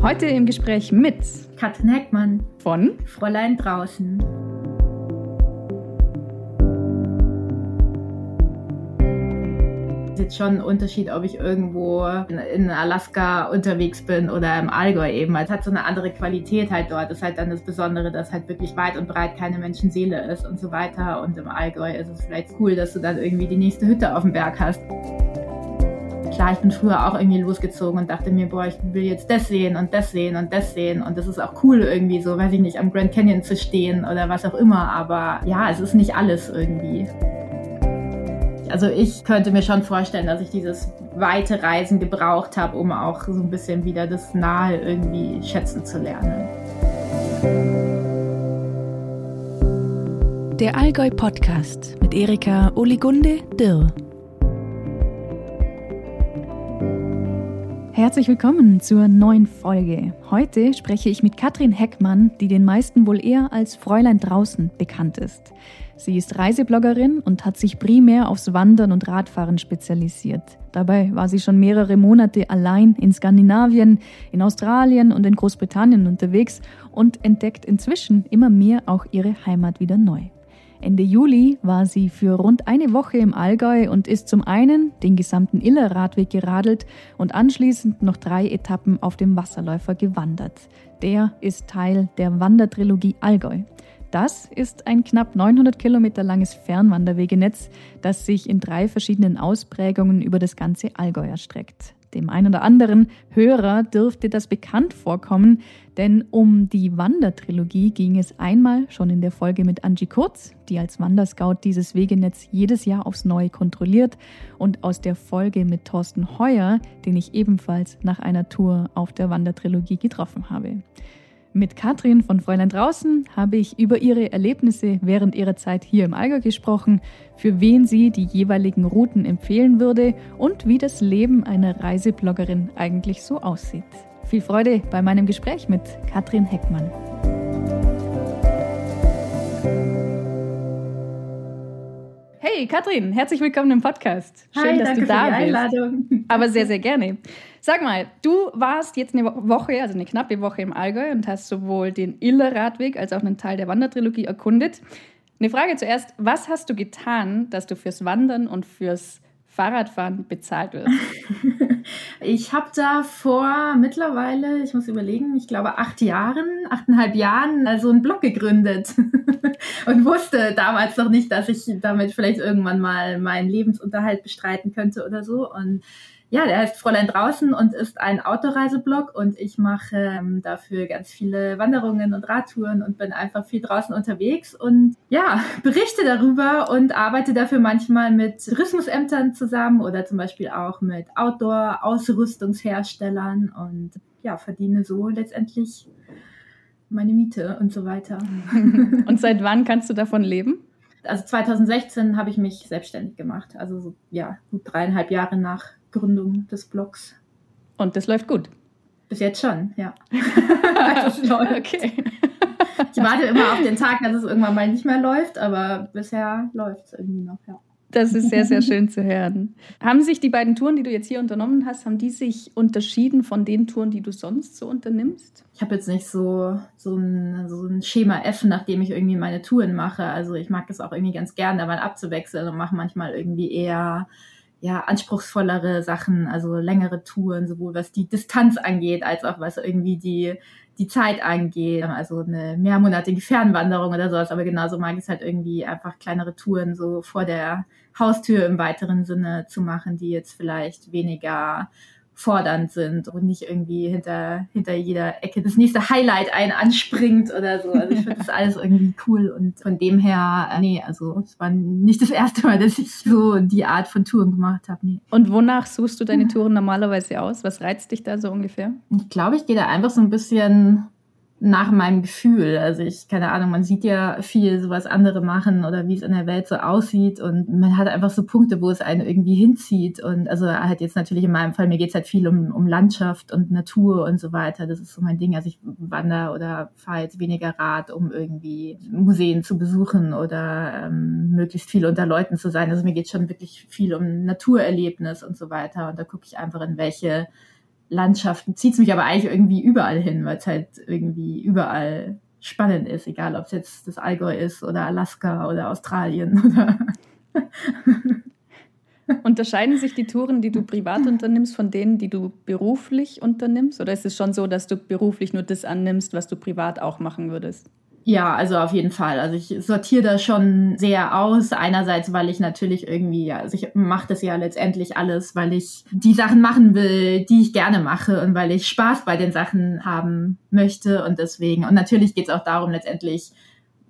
Heute im Gespräch mit Katrin Heckmann von Fräulein draußen. jetzt schon ein Unterschied, ob ich irgendwo in, Alaska unterwegs bin oder im Allgäu eben. Es hat so eine andere Qualität halt dort. Das ist halt dann das Besondere, dass halt wirklich weit und breit keine Menschenseele ist und so weiter. Und im Allgäu ist es vielleicht cool, dass du dann irgendwie die nächste Hütte auf dem Berg hast. Klar, ich bin früher auch irgendwie losgezogen und dachte mir, boah, ich will jetzt das sehen und das sehen und das sehen. Und das ist auch cool irgendwie so, weiß ich nicht, am Grand Canyon zu stehen oder was auch immer. Aber ja, es ist nicht alles irgendwie. Also ich könnte mir schon vorstellen, dass ich dieses weite Reisen gebraucht habe, um auch so ein bisschen wieder das Nahe irgendwie schätzen zu lernen. Der Allgäu Podcast mit Erika Oligunde Dirr. Herzlich willkommen zur neuen Folge. Heute spreche ich mit Katrin Heckmann, die den meisten wohl eher als Fräulein draußen bekannt ist. Sie ist Reisebloggerin und hat sich primär aufs Wandern und Radfahren spezialisiert. Dabei war sie schon mehrere Monate allein in Skandinavien, in Australien und in Großbritannien unterwegs und entdeckt inzwischen immer mehr auch ihre Heimat wieder neu. Ende Juli war sie für rund eine Woche im Allgäu und ist zum einen den gesamten Iller Radweg geradelt und anschließend noch drei Etappen auf dem Wasserläufer gewandert. Der ist Teil der Wandertrilogie Allgäu. Das ist ein knapp 900 Kilometer langes Fernwanderwegenetz, das sich in drei verschiedenen Ausprägungen über das ganze Allgäu erstreckt. Dem einen oder anderen Hörer dürfte das bekannt vorkommen, denn um die Wandertrilogie ging es einmal schon in der Folge mit Angie Kurz, die als Wanderscout dieses Wegenetz jedes Jahr aufs Neue kontrolliert, und aus der Folge mit Thorsten Heuer, den ich ebenfalls nach einer Tour auf der Wandertrilogie getroffen habe. Mit Katrin von Fräulein draußen habe ich über ihre Erlebnisse während ihrer Zeit hier im Allgäu gesprochen, für wen sie die jeweiligen Routen empfehlen würde und wie das Leben einer Reisebloggerin eigentlich so aussieht. Viel Freude bei meinem Gespräch mit Katrin Heckmann. Hey Katrin, herzlich willkommen im Podcast. Schön, Hi, dass du da bist. Einladung. Aber sehr, sehr gerne. Sag mal, du warst jetzt eine Woche, also eine knappe Woche im Allgäu und hast sowohl den Iller Radweg als auch einen Teil der Wandertrilogie erkundet. Eine Frage zuerst, was hast du getan, dass du fürs Wandern und fürs Fahrradfahren bezahlt wirst? ich habe da vor mittlerweile, ich muss überlegen, ich glaube acht Jahren, achteinhalb Jahren so also einen Blog gegründet und wusste damals noch nicht, dass ich damit vielleicht irgendwann mal meinen Lebensunterhalt bestreiten könnte oder so. Und ja, der heißt Fräulein draußen und ist ein Autoreiseblog und ich mache ähm, dafür ganz viele Wanderungen und Radtouren und bin einfach viel draußen unterwegs und ja, berichte darüber und arbeite dafür manchmal mit Tourismusämtern zusammen oder zum Beispiel auch mit Outdoor-Ausrüstungsherstellern und ja, verdiene so letztendlich meine Miete und so weiter. und seit wann kannst du davon leben? Also 2016 habe ich mich selbstständig gemacht, also so, ja, gut dreieinhalb Jahre nach Gründung des Blogs. Und das läuft gut? Bis jetzt schon, ja. okay. Ich warte immer auf den Tag, dass es irgendwann mal nicht mehr läuft, aber bisher läuft es irgendwie noch, ja. Das ist sehr, sehr schön zu hören. Haben sich die beiden Touren, die du jetzt hier unternommen hast, haben die sich unterschieden von den Touren, die du sonst so unternimmst? Ich habe jetzt nicht so, so, ein, so ein Schema F, nachdem ich irgendwie meine Touren mache. Also ich mag es auch irgendwie ganz gern, da mal abzuwechseln und mache manchmal irgendwie eher ja, anspruchsvollere Sachen, also längere Touren, sowohl was die Distanz angeht, als auch was irgendwie die, die Zeit angeht. Also eine mehrmonatige Fernwanderung oder sowas. Aber genauso mag ich es halt irgendwie einfach kleinere Touren so vor der Haustür im weiteren Sinne zu machen, die jetzt vielleicht weniger fordernd sind und nicht irgendwie hinter, hinter jeder Ecke das nächste Highlight ein anspringt oder so. Also ich finde das alles irgendwie cool und von dem her, äh, nee, also es war nicht das erste Mal, dass ich so die Art von Touren gemacht habe. Nee. Und wonach suchst du deine Touren normalerweise aus? Was reizt dich da so ungefähr? Ich glaube, ich gehe da einfach so ein bisschen nach meinem Gefühl. Also ich, keine Ahnung, man sieht ja viel, so was andere machen oder wie es in der Welt so aussieht und man hat einfach so Punkte, wo es einen irgendwie hinzieht und also halt jetzt natürlich in meinem Fall, mir geht's halt viel um, um Landschaft und Natur und so weiter. Das ist so mein Ding. Also ich wandere oder fahre jetzt weniger Rad, um irgendwie Museen zu besuchen oder ähm, möglichst viel unter Leuten zu sein. Also mir geht schon wirklich viel um Naturerlebnis und so weiter und da gucke ich einfach in welche Landschaften zieht es mich aber eigentlich irgendwie überall hin, weil es halt irgendwie überall spannend ist, egal ob es jetzt das Allgäu ist oder Alaska oder Australien oder Unterscheiden sich die Touren, die du privat unternimmst, von denen, die du beruflich unternimmst? Oder ist es schon so, dass du beruflich nur das annimmst, was du privat auch machen würdest? Ja, also auf jeden Fall. Also ich sortiere das schon sehr aus. Einerseits, weil ich natürlich irgendwie, also ich mache das ja letztendlich alles, weil ich die Sachen machen will, die ich gerne mache und weil ich Spaß bei den Sachen haben möchte und deswegen. Und natürlich geht es auch darum, letztendlich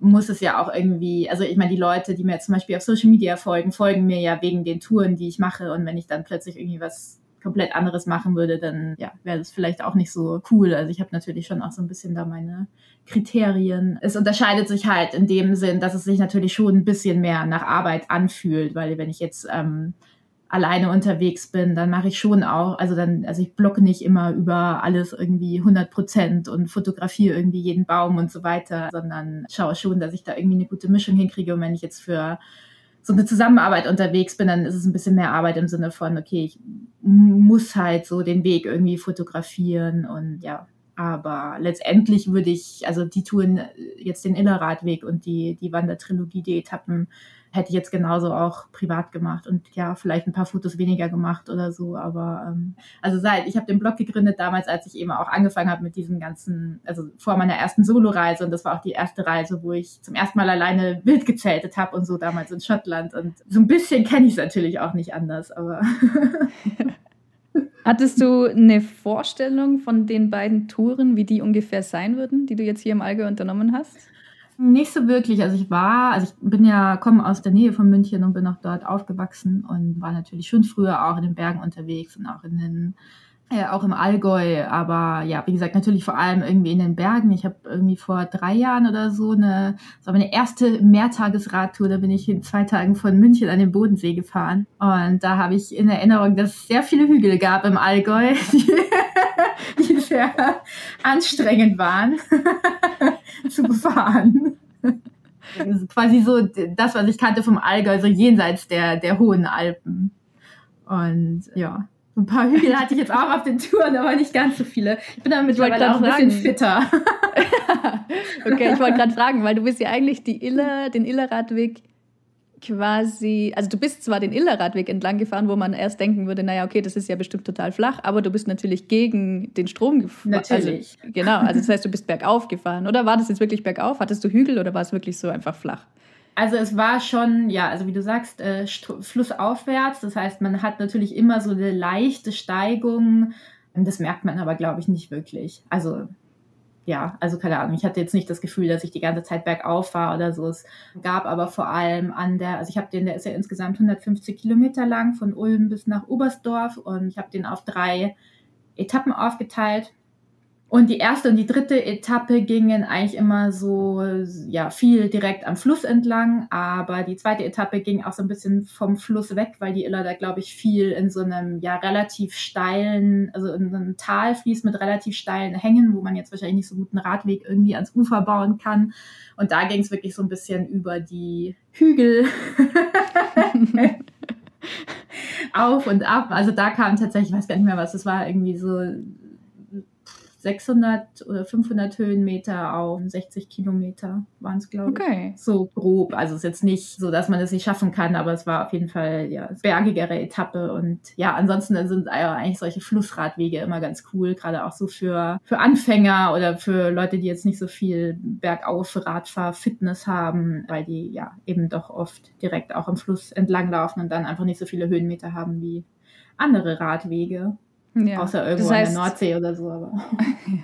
muss es ja auch irgendwie, also ich meine, die Leute, die mir zum Beispiel auf Social Media folgen, folgen mir ja wegen den Touren, die ich mache. Und wenn ich dann plötzlich irgendwie was komplett anderes machen würde, dann ja, wäre das vielleicht auch nicht so cool. Also ich habe natürlich schon auch so ein bisschen da meine Kriterien. Es unterscheidet sich halt in dem Sinn, dass es sich natürlich schon ein bisschen mehr nach Arbeit anfühlt, weil wenn ich jetzt ähm, alleine unterwegs bin, dann mache ich schon auch, also dann, also ich blocke nicht immer über alles irgendwie 100 Prozent und fotografiere irgendwie jeden Baum und so weiter, sondern schaue schon, dass ich da irgendwie eine gute Mischung hinkriege. Und wenn ich jetzt für so eine Zusammenarbeit unterwegs bin, dann ist es ein bisschen mehr Arbeit im Sinne von, okay, ich muss halt so den Weg irgendwie fotografieren und ja, aber letztendlich würde ich, also die Touren, jetzt den Illerradweg und die, die Wandertrilogie, die Etappen, hätte ich jetzt genauso auch privat gemacht und ja, vielleicht ein paar Fotos weniger gemacht oder so. Aber ähm, also seit, ich habe den Blog gegründet damals, als ich eben auch angefangen habe mit diesem ganzen, also vor meiner ersten Soloreise und das war auch die erste Reise, wo ich zum ersten Mal alleine wild gezeltet habe und so damals in Schottland. Und so ein bisschen kenne ich es natürlich auch nicht anders, aber. Hattest du eine Vorstellung von den beiden Touren, wie die ungefähr sein würden, die du jetzt hier im Allgäu unternommen hast? Nicht so wirklich. Also ich war, also ich bin ja, komme aus der Nähe von München und bin auch dort aufgewachsen und war natürlich schon früher auch in den Bergen unterwegs und auch in den, äh, auch im Allgäu. Aber ja, wie gesagt, natürlich vor allem irgendwie in den Bergen. Ich habe irgendwie vor drei Jahren oder so eine, das war meine erste Mehrtagesradtour. Da bin ich in zwei Tagen von München an den Bodensee gefahren. Und da habe ich in Erinnerung, dass es sehr viele Hügel gab im Allgäu, die, die sehr anstrengend waren. zu befahren. Quasi so das, was ich kannte vom Allgäu, so jenseits der, der hohen Alpen. Und ja, ein paar Hügel hatte ich jetzt auch auf den Touren, aber nicht ganz so viele. Ich bin da mittlerweile auch ein bisschen fitter. okay, ich wollte gerade fragen, weil du bist ja eigentlich die Iller, den Illerradweg quasi, also du bist zwar den Illerradweg entlang gefahren, wo man erst denken würde, naja, okay, das ist ja bestimmt total flach, aber du bist natürlich gegen den Strom gefahren. Natürlich. Also, genau, also das heißt, du bist bergauf gefahren. Oder war das jetzt wirklich bergauf? Hattest du Hügel oder war es wirklich so einfach flach? Also es war schon, ja, also wie du sagst, äh, flussaufwärts. Das heißt, man hat natürlich immer so eine leichte Steigung. Das merkt man aber, glaube ich, nicht wirklich. Also ja, also keine Ahnung, ich hatte jetzt nicht das Gefühl, dass ich die ganze Zeit bergauf war oder so. Es gab aber vor allem an der, also ich habe den, der ist ja insgesamt 150 Kilometer lang von Ulm bis nach Oberstdorf und ich habe den auf drei Etappen aufgeteilt. Und die erste und die dritte Etappe gingen eigentlich immer so, ja, viel direkt am Fluss entlang, aber die zweite Etappe ging auch so ein bisschen vom Fluss weg, weil die Iller da, glaube ich, viel in so einem, ja, relativ steilen, also in einem Tal fließt mit relativ steilen Hängen, wo man jetzt wahrscheinlich nicht so gut einen Radweg irgendwie ans Ufer bauen kann. Und da ging es wirklich so ein bisschen über die Hügel. auf und ab. Also da kam tatsächlich, ich weiß gar nicht mehr was, es war irgendwie so 600 oder 500 Höhenmeter auf 60 Kilometer waren es, glaube ich. Okay. So grob. Also es ist jetzt nicht so, dass man es nicht schaffen kann, aber es war auf jeden Fall ja bergigere Etappe. Und ja, ansonsten sind eigentlich solche Flussradwege immer ganz cool, gerade auch so für, für Anfänger oder für Leute, die jetzt nicht so viel bergauf Radfahr-Fitness haben, weil die ja eben doch oft direkt auch im Fluss entlang laufen und dann einfach nicht so viele Höhenmeter haben wie andere Radwege. Ja. Außer irgendwo das heißt, an der Nordsee oder so. Aber.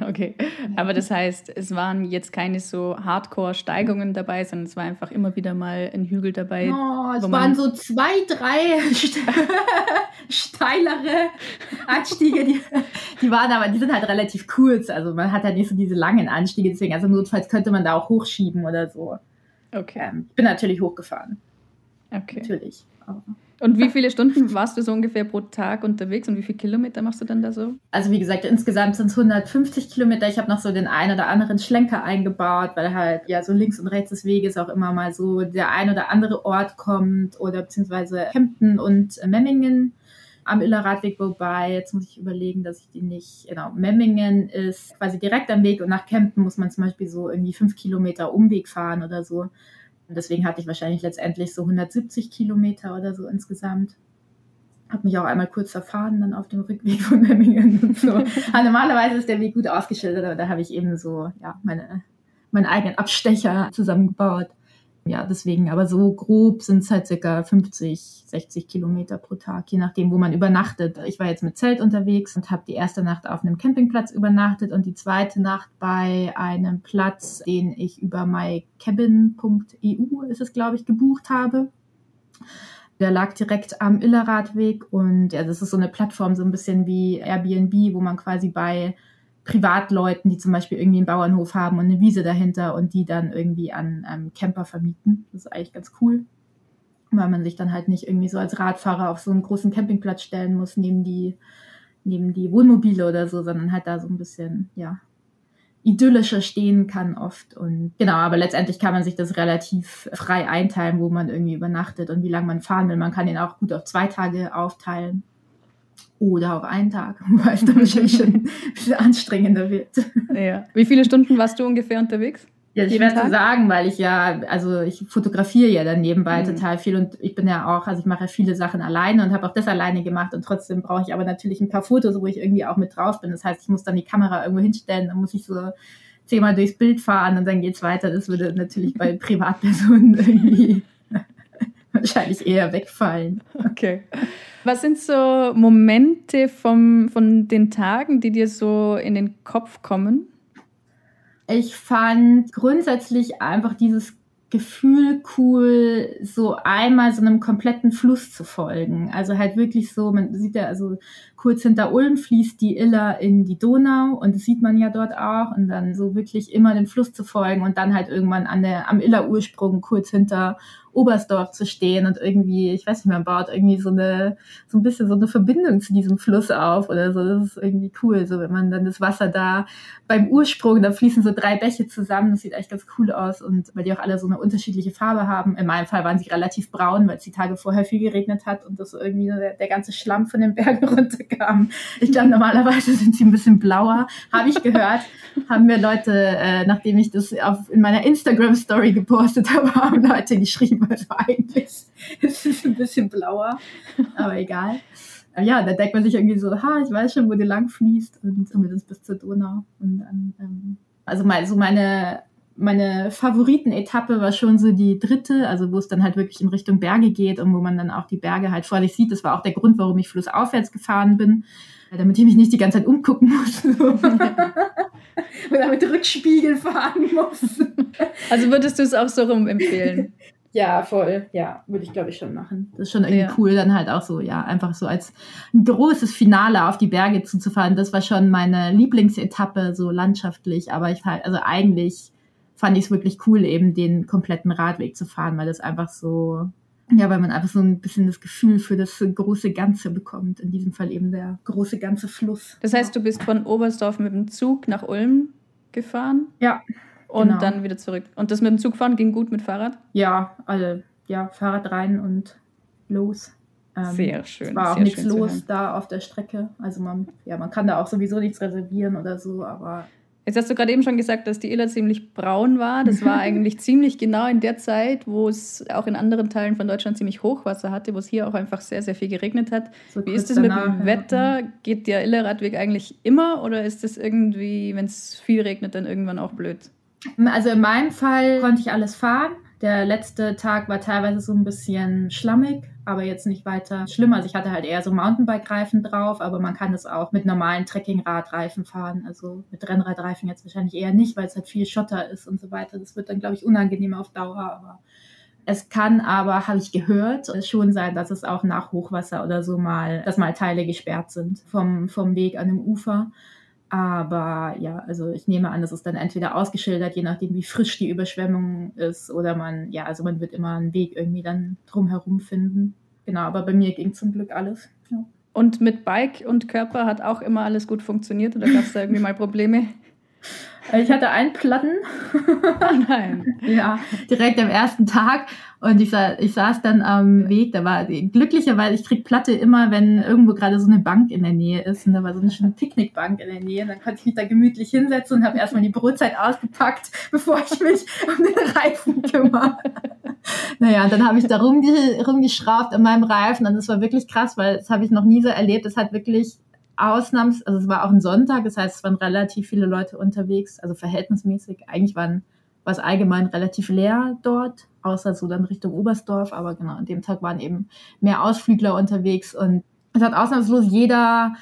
okay. Aber das heißt, es waren jetzt keine so Hardcore-Steigungen dabei, sondern es war einfach immer wieder mal ein Hügel dabei. Oh, es waren so zwei, drei steilere Anstiege. Die, die waren aber, die sind halt relativ kurz. Also man hat halt nicht so diese langen Anstiege. Deswegen, also notfalls könnte man da auch hochschieben oder so. Okay. Ähm, ich bin natürlich hochgefahren. Okay. Natürlich. Aber und wie viele Stunden warst du so ungefähr pro Tag unterwegs und wie viele Kilometer machst du dann da so? Also wie gesagt, insgesamt sind es 150 Kilometer. Ich habe noch so den einen oder anderen Schlenker eingebaut, weil halt ja so links und rechts des Weges auch immer mal so der ein oder andere Ort kommt oder beziehungsweise Kempten und Memmingen am Iller Radweg vorbei. Jetzt muss ich überlegen, dass ich die nicht, genau, Memmingen ist quasi direkt am Weg und nach Kempen muss man zum Beispiel so irgendwie fünf Kilometer Umweg fahren oder so. Und deswegen hatte ich wahrscheinlich letztendlich so 170 Kilometer oder so insgesamt. Habe mich auch einmal kurz verfahren, dann auf dem Rückweg von Memmingen und so. normalerweise ist der Weg gut ausgeschildert, aber da habe ich eben so, ja, meine, meinen eigenen Abstecher zusammengebaut ja, deswegen, aber so grob sind es halt circa 50, 60 Kilometer pro Tag, je nachdem, wo man übernachtet. Ich war jetzt mit Zelt unterwegs und habe die erste Nacht auf einem Campingplatz übernachtet und die zweite Nacht bei einem Platz, den ich über mycabin.eu ist es, glaube ich, gebucht habe. Der lag direkt am Illerradweg und ja, das ist so eine Plattform, so ein bisschen wie Airbnb, wo man quasi bei Privatleuten, die zum Beispiel irgendwie einen Bauernhof haben und eine Wiese dahinter und die dann irgendwie an ähm, Camper vermieten. Das ist eigentlich ganz cool, weil man sich dann halt nicht irgendwie so als Radfahrer auf so einen großen Campingplatz stellen muss, neben die, neben die Wohnmobile oder so, sondern halt da so ein bisschen, ja, idyllischer stehen kann oft. Und genau, aber letztendlich kann man sich das relativ frei einteilen, wo man irgendwie übernachtet und wie lange man fahren will. Man kann ihn auch gut auf zwei Tage aufteilen oder auf einen Tag, weil es dann wahrscheinlich schon ein bisschen anstrengender wird. Ja. Wie viele Stunden warst du ungefähr unterwegs? Ja, schwer zu sagen, weil ich ja, also ich fotografiere ja dann nebenbei mhm. total viel und ich bin ja auch, also ich mache ja viele Sachen alleine und habe auch das alleine gemacht und trotzdem brauche ich aber natürlich ein paar Fotos, wo ich irgendwie auch mit drauf bin. Das heißt, ich muss dann die Kamera irgendwo hinstellen, dann muss ich so zehnmal durchs Bild fahren und dann geht's weiter. Das würde natürlich bei Privatpersonen irgendwie wahrscheinlich eher wegfallen. Okay. Was sind so Momente vom, von den Tagen, die dir so in den Kopf kommen? Ich fand grundsätzlich einfach dieses Gefühl cool, so einmal so einem kompletten Fluss zu folgen. Also halt wirklich so, man sieht ja, also kurz hinter Ulm fließt die Iller in die Donau und das sieht man ja dort auch und dann so wirklich immer dem Fluss zu folgen und dann halt irgendwann an der, am Iller Ursprung kurz hinter Oberstdorf zu stehen und irgendwie, ich weiß nicht, man baut irgendwie so eine, so ein bisschen so eine Verbindung zu diesem Fluss auf oder so. Das ist irgendwie cool, so wenn man dann das Wasser da beim Ursprung, da fließen so drei Bäche zusammen, das sieht echt ganz cool aus und weil die auch alle so eine unterschiedliche Farbe haben. In meinem Fall waren sie relativ braun, weil es die Tage vorher viel geregnet hat und das irgendwie der, der ganze Schlamm von den Bergen runterkam. Ich glaube, normalerweise sind sie ein bisschen blauer, habe ich gehört. haben mir Leute, äh, nachdem ich das auf, in meiner Instagram-Story gepostet habe, haben Leute geschrieben, also eigentlich ist es ein bisschen blauer, aber egal. Ja, da denkt man sich irgendwie so, ha, ich weiß schon, wo die lang fließt und zumindest bis zur Donau. Und dann, ähm, also mal so meine meine Favoritenetappe war schon so die dritte, also wo es dann halt wirklich in Richtung Berge geht und wo man dann auch die Berge halt vor sich sieht. Das war auch der Grund, warum ich flussaufwärts gefahren bin, damit ich mich nicht die ganze Zeit umgucken muss. Oder mit Rückspiegel fahren muss. Also würdest du es auch so rum empfehlen? Ja, voll. Ja, würde ich glaube ich schon machen. Das ist schon irgendwie ja. cool, dann halt auch so, ja, einfach so als ein großes Finale auf die Berge zuzufahren. Das war schon meine Lieblingsetappe, so landschaftlich. Aber ich halt, also eigentlich fand ich es wirklich cool, eben den kompletten Radweg zu fahren, weil das einfach so, ja, weil man einfach so ein bisschen das Gefühl für das große Ganze bekommt. In diesem Fall eben der große ganze Fluss. Das heißt, du bist von Oberstdorf mit dem Zug nach Ulm gefahren? Ja und genau. dann wieder zurück. Und das mit dem Zug fahren ging gut mit Fahrrad? Ja, also ja, Fahrrad rein und los. Ähm, sehr schön. Es war auch nichts los da auf der Strecke. Also man, ja, man kann da auch sowieso nichts reservieren oder so, aber. Jetzt hast du gerade eben schon gesagt, dass die Iller ziemlich braun war. Das war eigentlich ziemlich genau in der Zeit, wo es auch in anderen Teilen von Deutschland ziemlich Hochwasser hatte, wo es hier auch einfach sehr, sehr viel geregnet hat. So Wie ist danach, mit dem Wetter? Ja. Geht der Illerradweg eigentlich immer oder ist das irgendwie, wenn es viel regnet, dann irgendwann auch blöd? Also in meinem Fall konnte ich alles fahren. Der letzte Tag war teilweise so ein bisschen schlammig, aber jetzt nicht weiter schlimm. Also ich hatte halt eher so Mountainbike-Reifen drauf, aber man kann das auch mit normalen Trekkingradreifen fahren. Also mit Rennradreifen jetzt wahrscheinlich eher nicht, weil es halt viel Schotter ist und so weiter. Das wird dann, glaube ich, unangenehm auf Dauer, aber es kann aber, habe ich gehört, schon sein, dass es auch nach Hochwasser oder so mal, dass mal Teile gesperrt sind vom, vom Weg an dem Ufer. Aber ja, also ich nehme an, das ist dann entweder ausgeschildert, je nachdem, wie frisch die Überschwemmung ist, oder man, ja, also man wird immer einen Weg irgendwie dann drumherum finden. Genau, aber bei mir ging zum Glück alles. Ja. Und mit Bike und Körper hat auch immer alles gut funktioniert oder gab es da irgendwie mal Probleme? Ich hatte einen Platten. Oh nein. ja, direkt am ersten Tag. Und ich, sa ich saß dann am Weg, da war glücklicherweise, ich krieg Platte immer, wenn irgendwo gerade so eine Bank in der Nähe ist. Und da war so eine schöne Picknickbank in der Nähe. Und dann konnte ich mich da gemütlich hinsetzen und habe erstmal die Brotzeit ausgepackt, bevor ich mich um den Reifen kümmere. naja, und dann habe ich da rumge rumgeschraubt an meinem Reifen. Und das war wirklich krass, weil das habe ich noch nie so erlebt. Das hat wirklich Ausnahms, also es war auch ein Sonntag, das heißt, es waren relativ viele Leute unterwegs, also verhältnismäßig. Eigentlich waren, war es allgemein relativ leer dort, außer so dann Richtung Oberstdorf, aber genau, an dem Tag waren eben mehr Ausflügler unterwegs und es hat ausnahmslos jeder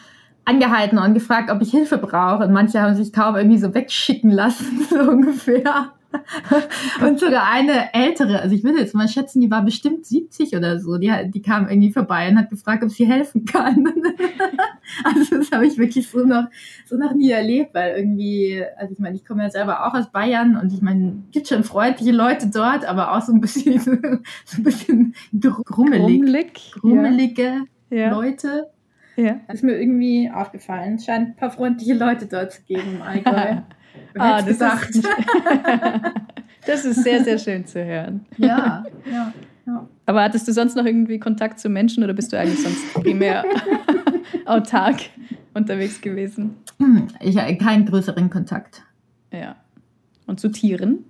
angehalten und gefragt, ob ich Hilfe brauche. Und manche haben sich kaum irgendwie so wegschicken lassen, so ungefähr. und sogar eine ältere, also ich würde jetzt mal schätzen, die war bestimmt 70 oder so, die, die kam irgendwie vorbei und hat gefragt, ob sie helfen kann. also das habe ich wirklich so noch, so noch nie erlebt, weil irgendwie, also ich meine, ich komme ja selber auch aus Bayern und ich meine, gibt schon freundliche Leute dort, aber auch so ein bisschen, so ein bisschen grummelig, Grummelig, grummelige ja. Leute. Ja. Das ist mir irgendwie aufgefallen. Es scheint ein paar freundliche Leute dort zu geben im Allgäu. Wer Ah, das gedacht? ist, das ist sehr, sehr schön zu hören. ja, ja, ja. Aber hattest du sonst noch irgendwie Kontakt zu Menschen oder bist du eigentlich sonst primär autark unterwegs gewesen? Hm, Ich habe keinen größeren Kontakt. Ja. Und zu Tieren?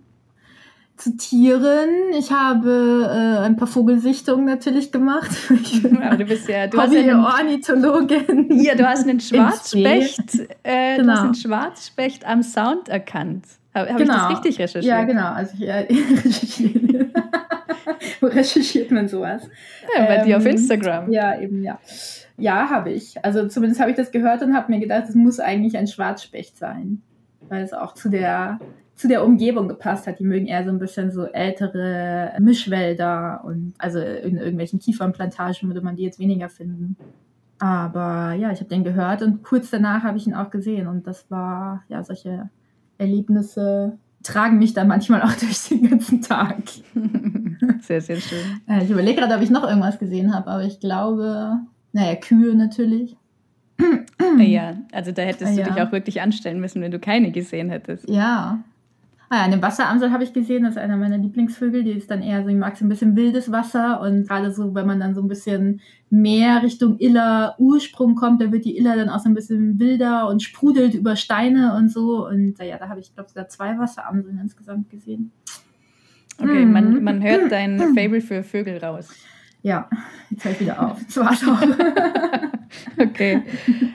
Zu Tieren. Ich habe äh, ein paar Vogelsichtungen natürlich gemacht. Aber du bist ja, du hast ja einen, Ornithologin. ja, du hast einen Schwarzspecht, äh, du Genau. hast einen Schwarzspecht am Sound erkannt. Habe hab ich das richtig recherchiert? Ja, genau. Also ich äh, recherchiere. Wo recherchiert man sowas? Ja, bei dir auf Ähm, Instagram. Ja, eben, ja. Ja, habe ich. Also zumindest habe ich das gehört und habe mir gedacht, es muss eigentlich ein Schwarzspecht sein. Weil es auch zu der, zu der Umgebung gepasst hat. Die mögen eher so ein bisschen so ältere Mischwälder und also in irgendwelchen Kiefernplantagen würde man die jetzt weniger finden. Aber ja, ich habe den gehört und kurz danach habe ich ihn auch gesehen und das war, ja, solche Erlebnisse tragen mich dann manchmal auch durch den ganzen Tag. Sehr, sehr schön. Äh, Ich überlege gerade, ob ich noch irgendwas gesehen habe, aber ich glaube, naja, Kühe natürlich. Ja, also da hättest du Ja. dich auch wirklich anstellen müssen, wenn du keine gesehen hättest. Ja. Ah ja, eine Wasseramsel habe ich gesehen, das ist einer meiner Lieblingsvögel. Die ist dann eher so, ich mag so ein bisschen wildes Wasser und gerade so, wenn man dann so ein bisschen mehr Richtung Iller Ursprung kommt, da wird die Iller dann auch so ein bisschen wilder und sprudelt über Steine und so. Und äh, ja, da habe ich, glaube sogar zwei Wasseramseln insgesamt gesehen. Okay, Mhm. man, man hört dein Fable für Vögel raus. Ja, jetzt höre ich wieder auf. Das war's auch. Okay.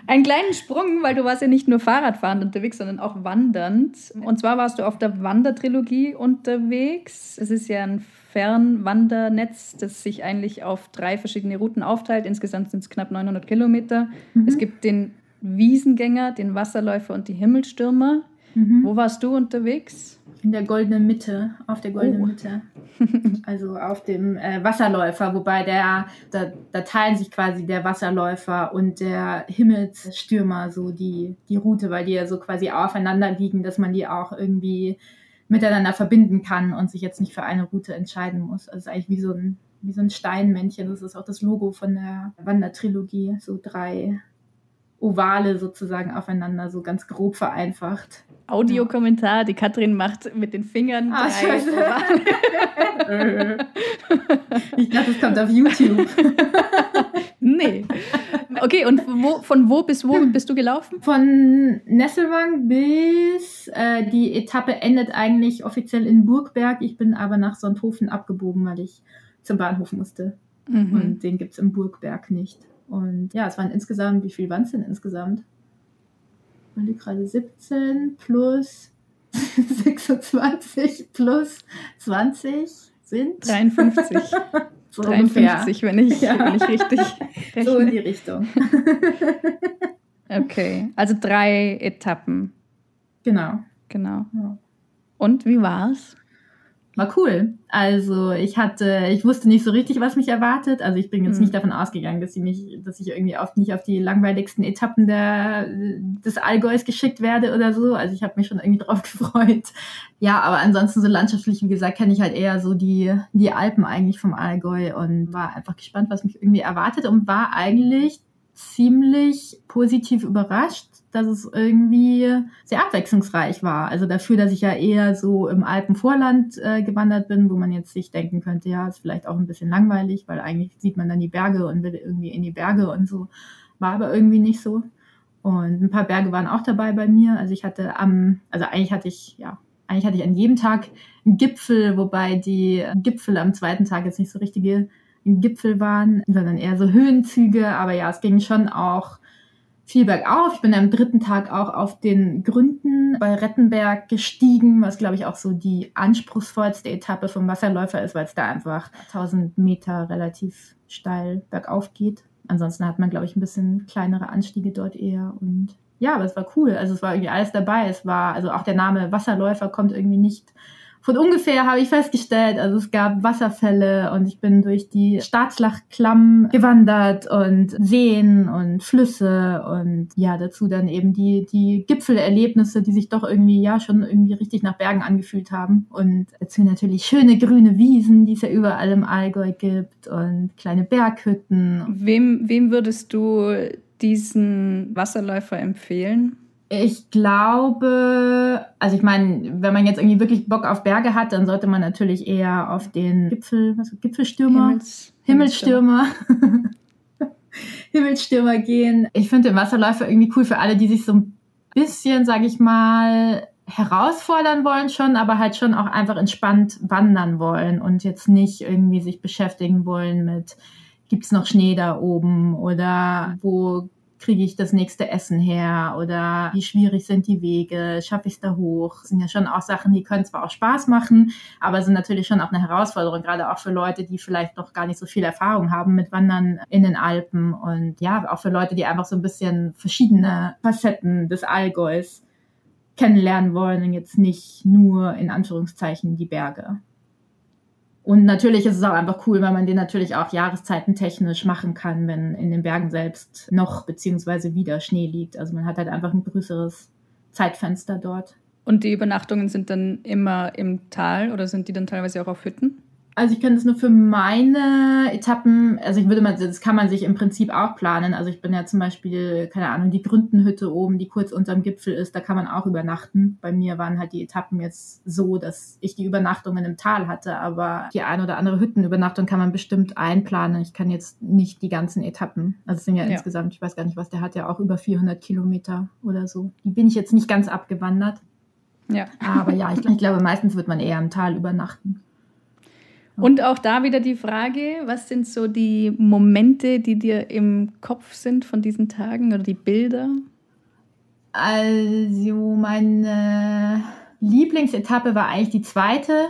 Einen kleinen Sprung, weil du warst ja nicht nur Fahrradfahrend unterwegs, sondern auch wandernd. Und zwar warst du auf der Wandertrilogie unterwegs. Es ist ja ein Fernwandernetz, das sich eigentlich auf drei verschiedene Routen aufteilt. Insgesamt sind es knapp 900 Kilometer. Mhm. Es gibt den Wiesengänger, den Wasserläufer und die Himmelstürmer. Mhm. Wo warst du unterwegs? In der goldenen Mitte, auf der goldenen Oh. Mitte. Also auf dem äh, Wasserläufer, wobei der, da, da teilen sich quasi der Wasserläufer und der Himmelsstürmer so die, die Route, weil die ja so quasi aufeinander liegen, dass man die auch irgendwie miteinander verbinden kann und sich jetzt nicht für eine Route entscheiden muss. Also ist eigentlich wie so ein, wie so ein Steinmännchen. Das ist auch das Logo von der Wandertrilogie. So drei Ovale sozusagen aufeinander, so ganz grob vereinfacht. Audiokommentar, die Katrin macht mit den Fingern Ah, drei. Ich dachte, das kommt auf YouTube. Nee. Okay, und wo, von wo bis wo bist du gelaufen? Von Nesselwang bis äh, die Etappe endet eigentlich offiziell in Burgberg. Ich bin aber nach Sonthofen abgebogen, weil ich zum Bahnhof musste. Mhm. Und den gibt's im Burgberg nicht. Und ja, es waren insgesamt, wie viel waren es denn insgesamt? Ich überlege gerade 17 plus 26 plus 20 sind 53. so ungefähr. 53, wenn ich, Ja. wenn ich richtig So in rechne. die Richtung. Okay, also drei Etappen. genau. Genau. Ja. Und wie war's? War cool. Also ich hatte, ich wusste nicht so richtig, was mich erwartet. Also ich bin jetzt Mhm. nicht davon ausgegangen, dass ich mich, dass ich irgendwie oft nicht auf die langweiligsten Etappen der, des Allgäus geschickt werde oder so. Also ich habe mich schon irgendwie drauf gefreut. Ja, aber ansonsten so landschaftlich, wie gesagt, kenne ich halt eher so die, die Alpen eigentlich vom Allgäu und war einfach gespannt, was mich irgendwie erwartet und war eigentlich ziemlich positiv überrascht, dass es irgendwie sehr abwechslungsreich war. Also dafür, dass ich ja eher so im Alpenvorland äh, gewandert bin, wo man jetzt sich denken könnte, ja, ist vielleicht auch ein bisschen langweilig, weil eigentlich sieht man dann die Berge und will irgendwie in die Berge und so. War aber irgendwie nicht so. Und ein paar Berge waren auch dabei bei mir. Also ich hatte am, also eigentlich hatte ich, ja, eigentlich hatte ich an jedem Tag einen Gipfel, wobei die Gipfel am zweiten Tag jetzt nicht so richtige Gipfel waren, sondern eher so Höhenzüge. Aber ja, es ging schon auch viel bergauf. Ich bin am dritten Tag auch auf den Gründen bei Rettenberg gestiegen, was glaube ich auch so die anspruchsvollste Etappe vom Wasserläufer ist, weil es da einfach 1000 Meter relativ steil bergauf geht. Ansonsten hat man glaube ich ein bisschen kleinere Anstiege dort eher und ja, aber es war cool. Also es war irgendwie alles dabei. Es war, also auch der Name Wasserläufer kommt irgendwie nicht von ungefähr habe ich festgestellt, also es gab Wasserfälle und ich bin durch die Staatslachklamm gewandert und Seen und Flüsse und ja, dazu dann eben die, die Gipfelerlebnisse, die sich doch irgendwie ja schon irgendwie richtig nach Bergen angefühlt haben und dazu natürlich schöne grüne Wiesen, die es ja überall im Allgäu gibt und kleine Berghütten. Wem, wem würdest du diesen Wasserläufer empfehlen? Ich glaube, also ich meine, wenn man jetzt irgendwie wirklich Bock auf Berge hat, dann sollte man natürlich eher auf den Gipfel, was Gipfelstürmer, Himmels, Himmelstürmer, Himmelstürmer gehen. Ich finde den Wasserläufer irgendwie cool für alle, die sich so ein bisschen, sage ich mal, herausfordern wollen schon, aber halt schon auch einfach entspannt wandern wollen und jetzt nicht irgendwie sich beschäftigen wollen mit gibt's noch Schnee da oben oder wo kriege ich das nächste Essen her oder wie schwierig sind die Wege, schaffe ich es da hoch. Das sind ja schon auch Sachen, die können zwar auch Spaß machen, aber sind natürlich schon auch eine Herausforderung, gerade auch für Leute, die vielleicht noch gar nicht so viel Erfahrung haben mit Wandern in den Alpen und ja, auch für Leute, die einfach so ein bisschen verschiedene Facetten des Allgäus kennenlernen wollen und jetzt nicht nur in Anführungszeichen die Berge. Und natürlich ist es auch einfach cool, weil man den natürlich auch jahreszeitentechnisch machen kann, wenn in den Bergen selbst noch beziehungsweise wieder Schnee liegt. Also man hat halt einfach ein größeres Zeitfenster dort. Und die Übernachtungen sind dann immer im Tal oder sind die dann teilweise auch auf Hütten? Also ich kann das nur für meine Etappen, also ich würde mal, das kann man sich im Prinzip auch planen. Also ich bin ja zum Beispiel, keine Ahnung, die Gründenhütte oben, die kurz unterm Gipfel ist, da kann man auch übernachten. Bei mir waren halt die Etappen jetzt so, dass ich die Übernachtungen im Tal hatte, aber die eine oder andere Hüttenübernachtung kann man bestimmt einplanen. Ich kann jetzt nicht die ganzen Etappen, also es sind ja, ja. insgesamt, ich weiß gar nicht was, der hat ja auch über 400 Kilometer oder so. Die bin ich jetzt nicht ganz abgewandert. Ja. Aber ja, ich, ich glaube, meistens wird man eher im Tal übernachten. Und auch da wieder die Frage, was sind so die Momente, die dir im Kopf sind von diesen Tagen oder die Bilder? Also meine Lieblingsetappe war eigentlich die zweite,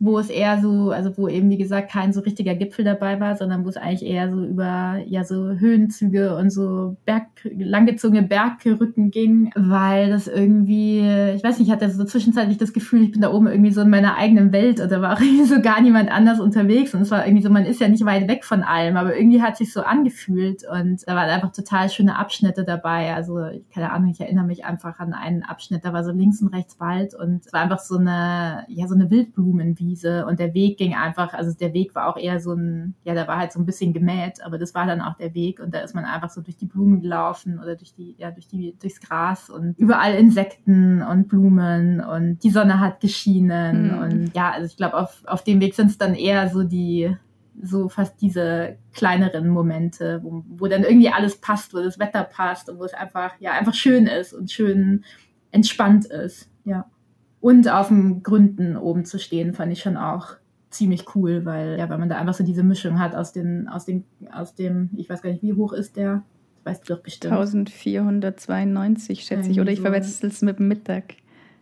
wo es eher so, also wo eben wie gesagt kein so richtiger Gipfel dabei war, sondern wo es eigentlich eher so über ja so Höhenzüge und so Berg, langgezogene Bergrücken ging, weil das irgendwie, ich weiß nicht, ich hatte so zwischenzeitlich das Gefühl, ich bin da oben irgendwie so in meiner eigenen Welt oder war auch irgendwie so gar niemand anders unterwegs und es war irgendwie so, man ist ja nicht weit weg von allem, aber irgendwie hat sich so angefühlt und da waren einfach total schöne Abschnitte dabei, also keine Ahnung, ich erinnere mich einfach an einen Abschnitt, da war so links und rechts Wald und es war einfach so eine, ja so eine Wildblumenwiese Wiese und der Weg ging einfach, also der Weg war auch eher so ein, ja, da war halt so ein bisschen gemäht, aber das war dann auch der Weg und da ist man einfach so durch die Blumen gelaufen oder durch die, ja, durch die, durchs Gras und überall Insekten und Blumen und die Sonne hat geschienen mhm. und ja, also ich glaube, auf, auf dem Weg sind es dann eher so die, so fast diese kleineren Momente, wo, wo dann irgendwie alles passt, wo das Wetter passt und wo es einfach, ja, einfach schön ist und schön entspannt ist, ja. Und auf dem Gründen oben zu stehen, fand ich schon auch ziemlich cool, weil, ja, weil man da einfach so diese Mischung hat aus den, aus den, aus dem, ich weiß gar nicht, wie hoch ist der? Weißt du doch bestimmt. 1492, schätze Irgendwie ich, oder ich so. verwechsel es mit dem Mittag.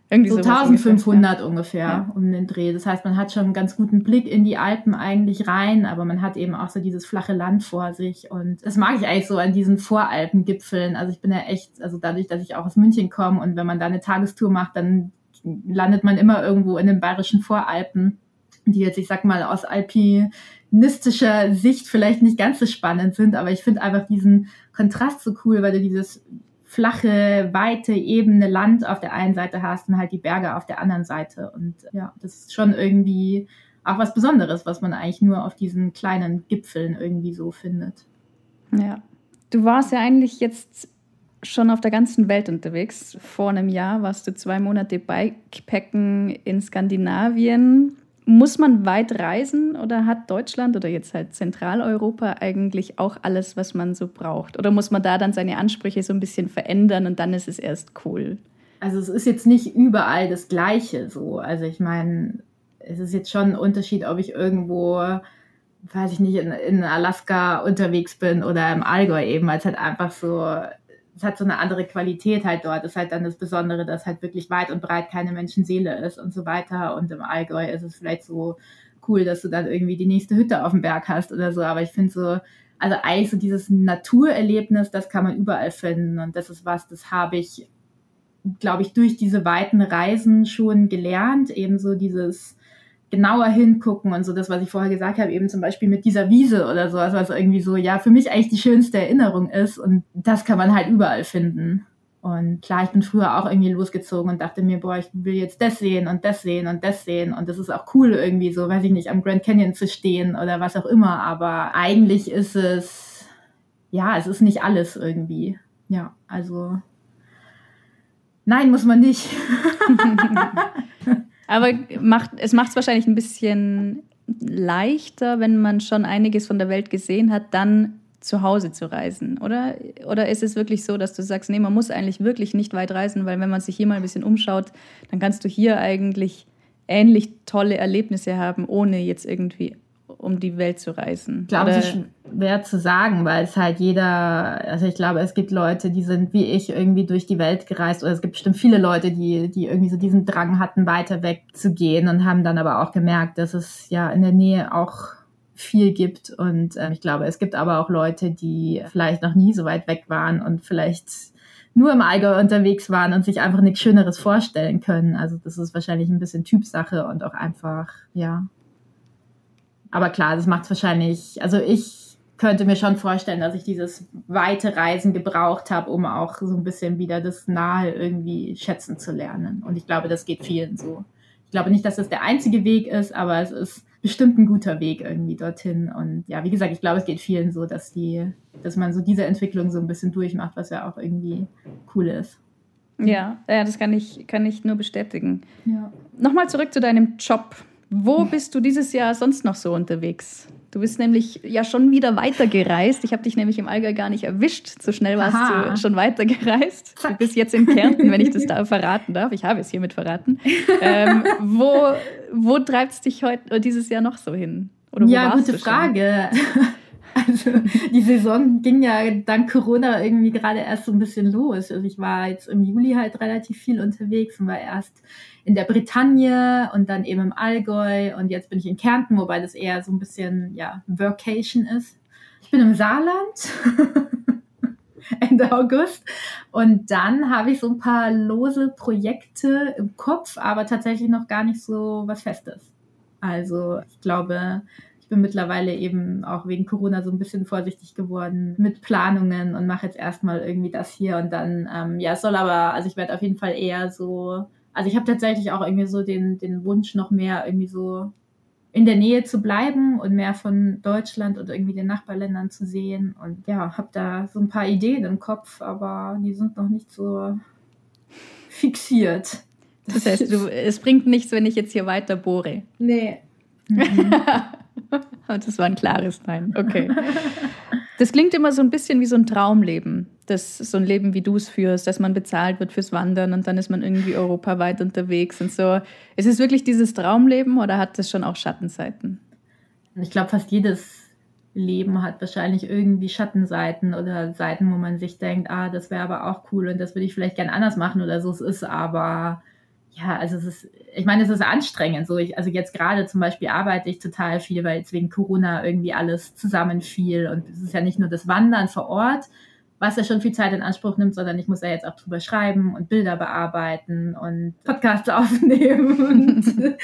Irgendwie so 1500 ungefähr, ungefähr ja. um den Dreh. Das heißt, man hat schon einen ganz guten Blick in die Alpen eigentlich rein, aber man hat eben auch so dieses flache Land vor sich. Und das mag ich eigentlich so an diesen Voralpengipfeln. Also ich bin ja echt, also dadurch, dass ich auch aus München komme und wenn man da eine Tagestour macht, dann landet man immer irgendwo in den bayerischen Voralpen, die jetzt, ich sag mal, aus alpinistischer Sicht vielleicht nicht ganz so spannend sind, aber ich finde einfach diesen Kontrast so cool, weil du dieses flache, weite, ebene Land auf der einen Seite hast und halt die Berge auf der anderen Seite. Und ja, das ist schon irgendwie auch was Besonderes, was man eigentlich nur auf diesen kleinen Gipfeln irgendwie so findet. Ja. Du warst ja eigentlich jetzt schon auf der ganzen Welt unterwegs. Vor einem Jahr warst du zwei Monate Bikepacken in Skandinavien. Muss man weit reisen oder hat Deutschland oder jetzt halt Zentraleuropa eigentlich auch alles, was man so braucht? Oder muss man da dann seine Ansprüche so ein bisschen verändern und dann ist es erst cool? Also es ist jetzt nicht überall das Gleiche so. Also ich meine, es ist jetzt schon ein Unterschied, ob ich irgendwo, weiß ich nicht, in, in Alaska unterwegs bin oder im Allgäu eben, weil es halt einfach so es hat so eine andere Qualität halt dort. Das ist halt dann das Besondere, dass halt wirklich weit und breit keine Menschenseele ist und so weiter. Und im Allgäu ist es vielleicht so cool, dass du dann irgendwie die nächste Hütte auf dem Berg hast oder so. Aber ich finde so, also eigentlich so dieses Naturerlebnis, das kann man überall finden. Und das ist was, das habe ich, glaube ich, durch diese weiten Reisen schon gelernt. Eben so dieses, genauer hingucken und so das, was ich vorher gesagt habe, eben zum Beispiel mit dieser Wiese oder sowas, was irgendwie so, ja, für mich eigentlich die schönste Erinnerung ist und das kann man halt überall finden. Und klar, ich bin früher auch irgendwie losgezogen und dachte mir, boah, ich will jetzt das sehen und das sehen und das sehen und das ist auch cool irgendwie so, weiß ich nicht, am Grand Canyon zu stehen oder was auch immer, aber eigentlich ist es, ja, es ist nicht alles irgendwie. Ja, also nein, muss man nicht. Aber macht, es macht es wahrscheinlich ein bisschen leichter, wenn man schon einiges von der Welt gesehen hat, dann zu Hause zu reisen, oder? Oder ist es wirklich so, dass du sagst, nee, man muss eigentlich wirklich nicht weit reisen, weil wenn man sich hier mal ein bisschen umschaut, dann kannst du hier eigentlich ähnlich tolle Erlebnisse haben, ohne jetzt irgendwie um die Welt zu reisen? Ich glaube, es ist schwer zu sagen, weil es halt jeder, also ich glaube, es gibt Leute, die sind wie ich irgendwie durch die Welt gereist oder es gibt bestimmt viele Leute, die, die irgendwie so diesen Drang hatten, weiter weg zu gehen und haben dann aber auch gemerkt, dass es ja in der Nähe auch viel gibt und äh, ich glaube, es gibt aber auch Leute, die vielleicht noch nie so weit weg waren und vielleicht nur im Allgäu unterwegs waren und sich einfach nichts Schöneres vorstellen können. Also das ist wahrscheinlich ein bisschen Typsache und auch einfach, ja, aber klar, das macht es wahrscheinlich, also ich könnte mir schon vorstellen, dass ich dieses weite Reisen gebraucht habe, um auch so ein bisschen wieder das Nahe irgendwie schätzen zu lernen. Und ich glaube, das geht vielen so. Ich glaube nicht, dass das der einzige Weg ist, aber es ist bestimmt ein guter Weg irgendwie dorthin. Und ja, wie gesagt, ich glaube, es geht vielen so, dass die, dass man so diese Entwicklung so ein bisschen durchmacht, was ja auch irgendwie cool ist. Ja, ja, das kann ich, kann ich nur bestätigen. Ja. Nochmal zurück zu deinem Job. Wo bist du dieses Jahr sonst noch so unterwegs? Du bist nämlich ja schon wieder weitergereist. Ich habe dich nämlich im Allgäu gar nicht erwischt. So schnell warst Aha. du schon weitergereist. Du bist jetzt in Kärnten, wenn ich das da verraten darf. Ich habe es hiermit verraten. Ähm, wo wo treibt es dich heute dieses Jahr noch so hin? ja, gute Frage. Also die Saison ging ja dank Corona irgendwie gerade erst so ein bisschen los. Also ich war jetzt im Juli halt relativ viel unterwegs und war erst in der Bretagne und dann eben im Allgäu und jetzt bin ich in Kärnten, wobei das eher so ein bisschen ja Workation ist. Ich bin im Saarland. Ende August. Und dann habe ich so ein paar lose Projekte im Kopf, aber tatsächlich noch gar nicht so was Festes. Also ich glaube, ich bin mittlerweile eben auch wegen Corona so ein bisschen vorsichtig geworden mit Planungen und mache jetzt erstmal irgendwie das hier und dann, ähm, ja, es soll aber, also ich werde auf jeden Fall eher so, also ich habe tatsächlich auch irgendwie so den, den Wunsch, noch mehr irgendwie so in der Nähe zu bleiben und mehr von Deutschland und irgendwie den Nachbarländern zu sehen. Und ja, habe da so ein paar Ideen im Kopf, aber die sind noch nicht so fixiert. Das heißt, du, es bringt nichts, wenn ich jetzt hier weiter bohre. Nee. Mhm. das war ein klares Nein. Okay. Das klingt immer so ein bisschen wie so ein Traumleben. Das so ein Leben, wie du es führst, dass man bezahlt wird fürs Wandern und dann ist man irgendwie europaweit unterwegs und so. Ist es wirklich dieses Traumleben oder hat das schon auch Schattenseiten? Ich glaube, fast jedes Leben hat wahrscheinlich irgendwie Schattenseiten oder Seiten, wo man sich denkt, ah, das wäre aber auch cool und das würde ich vielleicht gern anders machen oder so. Es ist aber ja, also es ist, ich meine, es ist anstrengend. So, ich, also jetzt gerade zum Beispiel arbeite ich total viel, weil jetzt wegen Corona irgendwie alles zusammenfiel. Und es ist ja nicht nur das Wandern vor Ort, was ja schon viel Zeit in Anspruch nimmt, sondern ich muss ja jetzt auch drüber schreiben und Bilder bearbeiten und Podcasts aufnehmen und,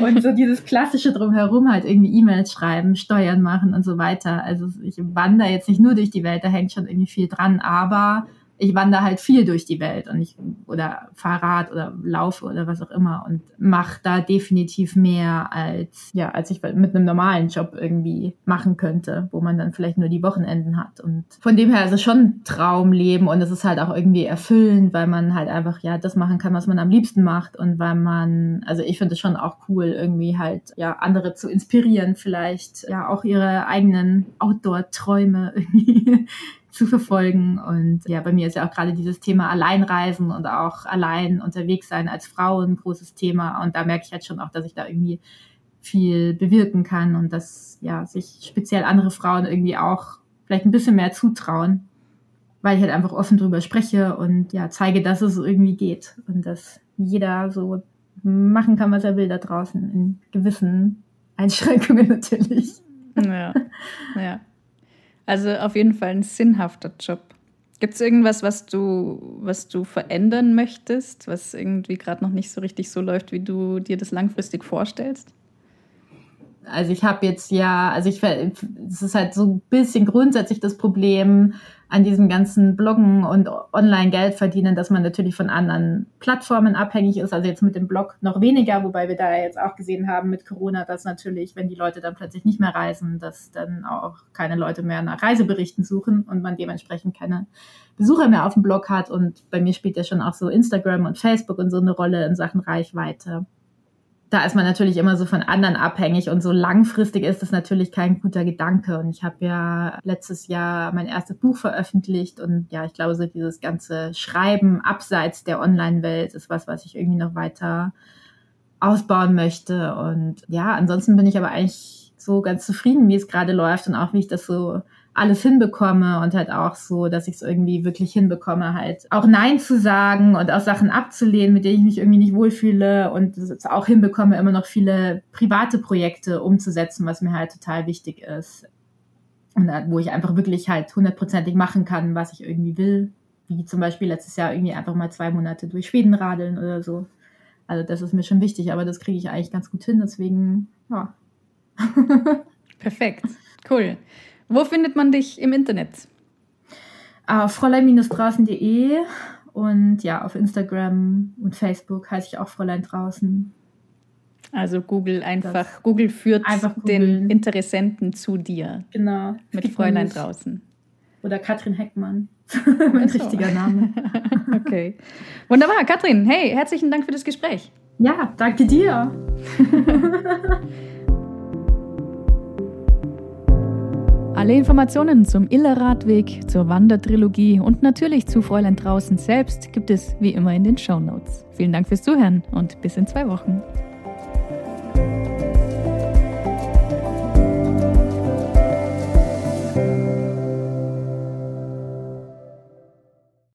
und so dieses klassische drumherum halt irgendwie E-Mails schreiben, Steuern machen und so weiter. Also ich wandere jetzt nicht nur durch die Welt, da hängt schon irgendwie viel dran, aber ich wandere halt viel durch die Welt und ich oder Fahrrad oder laufe oder was auch immer und mache da definitiv mehr als ja, als ich mit einem normalen Job irgendwie machen könnte, wo man dann vielleicht nur die Wochenenden hat. Und von dem her ist es schon Traumleben und es ist halt auch irgendwie erfüllend, weil man halt einfach ja das machen kann, was man am liebsten macht und weil man also ich finde es schon auch cool irgendwie halt ja andere zu inspirieren, vielleicht ja auch ihre eigenen Outdoor-Träume irgendwie zu verfolgen. Und ja, bei mir ist ja auch gerade dieses Thema Alleinreisen und auch allein unterwegs sein als Frau ein großes Thema. Und da merke ich halt schon auch, dass ich da irgendwie viel bewirken kann und dass ja sich speziell andere Frauen irgendwie auch vielleicht ein bisschen mehr zutrauen, weil ich halt einfach offen drüber spreche und ja zeige, dass es irgendwie geht und dass jeder so machen kann, was er will da draußen in gewissen Einschränkungen natürlich. Ja, ja. Also auf jeden Fall ein sinnhafter Job. Gibt es irgendwas, was du, was du verändern möchtest, was irgendwie gerade noch nicht so richtig so läuft, wie du dir das langfristig vorstellst? Also ich habe jetzt ja, also ich, es ist halt so ein bisschen grundsätzlich das Problem, an diesem ganzen Bloggen und Online-Geld verdienen, dass man natürlich von anderen Plattformen abhängig ist. Also jetzt mit dem Blog noch weniger, wobei wir da jetzt auch gesehen haben mit Corona, dass natürlich, wenn die Leute dann plötzlich nicht mehr reisen, dass dann auch keine Leute mehr nach Reiseberichten suchen und man dementsprechend keine Besucher mehr auf dem Blog hat. Und bei mir spielt ja schon auch so Instagram und Facebook und so eine Rolle in Sachen Reichweite da ist man natürlich immer so von anderen abhängig und so langfristig ist das natürlich kein guter Gedanke. Und ich habe ja letztes Jahr mein erstes Buch veröffentlicht und ja, ich glaube, so dieses ganze Schreiben abseits der Online-Welt ist was, was ich irgendwie noch weiter ausbauen möchte. Und ja, ansonsten bin ich aber eigentlich so ganz zufrieden, wie es gerade läuft und auch wie ich das so alles hinbekomme und halt auch so, dass ich es irgendwie wirklich hinbekomme, halt auch Nein zu sagen und auch Sachen abzulehnen, mit denen ich mich irgendwie nicht wohlfühle und es auch hinbekomme, immer noch viele private Projekte umzusetzen, was mir halt total wichtig ist. Und wo ich einfach wirklich halt hundertprozentig machen kann, was ich irgendwie will. Wie zum Beispiel letztes Jahr irgendwie einfach mal zwei Monate durch Schweden radeln oder so. Also das ist mir schon wichtig, aber das kriege ich eigentlich ganz gut hin, deswegen, ja. Perfekt, cool. Wo findet man dich im Internet? Auf fräulein-draußen.de und ja, auf Instagram und Facebook heiße ich auch Fräulein draußen. Also Google einfach, das Google führt einfach den Interessenten zu dir. Genau. Mit Fräulein draußen. Oder Katrin Heckmann. mein so. richtiger Name. okay. Wunderbar. Katrin, hey, herzlichen Dank für das Gespräch. Ja, danke dir. Alle Informationen zum Illerradweg, zur Wandertrilogie und natürlich zu Fräulein draußen selbst gibt es wie immer in den Show Notes. Vielen Dank fürs Zuhören und bis in zwei Wochen.